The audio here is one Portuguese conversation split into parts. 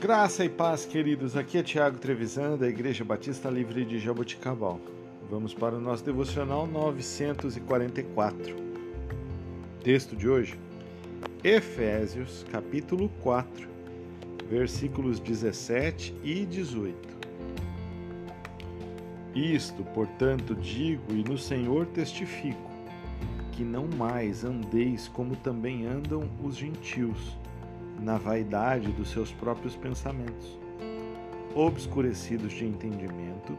Graça e paz, queridos. Aqui é Tiago Trevisan, da Igreja Batista Livre de Jaboticabal. Vamos para o nosso devocional 944. Texto de hoje: Efésios, capítulo 4, versículos 17 e 18. Isto, portanto, digo e no Senhor testifico, que não mais andeis como também andam os gentios na vaidade dos seus próprios pensamentos, obscurecidos de entendimento,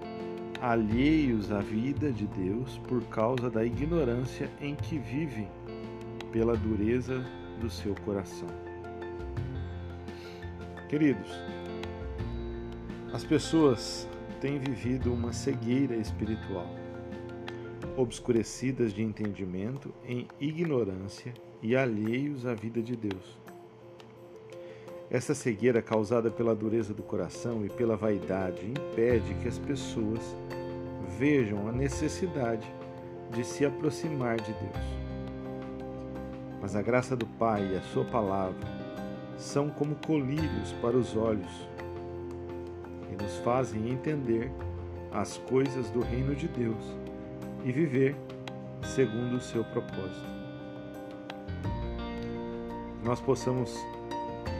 alheios à vida de Deus por causa da ignorância em que vivem, pela dureza do seu coração. Queridos, as pessoas têm vivido uma cegueira espiritual, obscurecidas de entendimento em ignorância e alheios à vida de Deus. Essa cegueira causada pela dureza do coração e pela vaidade impede que as pessoas vejam a necessidade de se aproximar de Deus. Mas a graça do Pai e a Sua palavra são como colírios para os olhos e nos fazem entender as coisas do reino de Deus e viver segundo o seu propósito. Nós possamos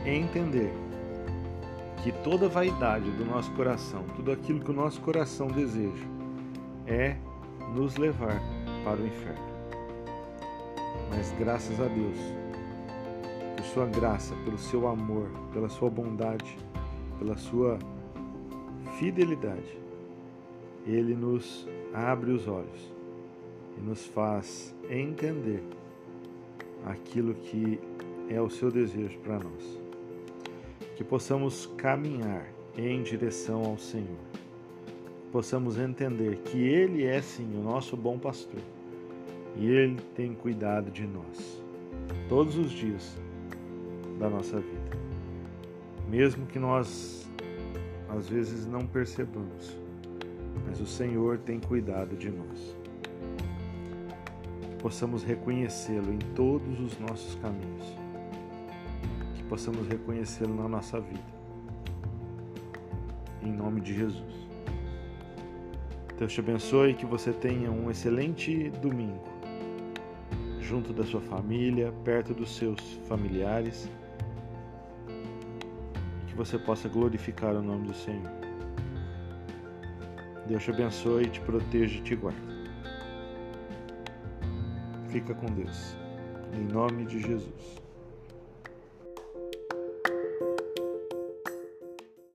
entender que toda vaidade do nosso coração, tudo aquilo que o nosso coração deseja, é nos levar para o inferno. Mas graças a Deus, por sua graça, pelo seu amor, pela sua bondade, pela sua fidelidade, ele nos abre os olhos e nos faz entender aquilo que é o seu desejo para nós. Que possamos caminhar em direção ao Senhor, possamos entender que Ele é sim o nosso bom pastor. E Ele tem cuidado de nós todos os dias da nossa vida, mesmo que nós às vezes não percebamos, mas o Senhor tem cuidado de nós. Possamos reconhecê-lo em todos os nossos caminhos possamos reconhecê-lo na nossa vida. Em nome de Jesus. Deus te abençoe e que você tenha um excelente domingo, junto da sua família, perto dos seus familiares, que você possa glorificar o nome do Senhor. Deus te abençoe, te proteja e te guarde. Fica com Deus. Em nome de Jesus.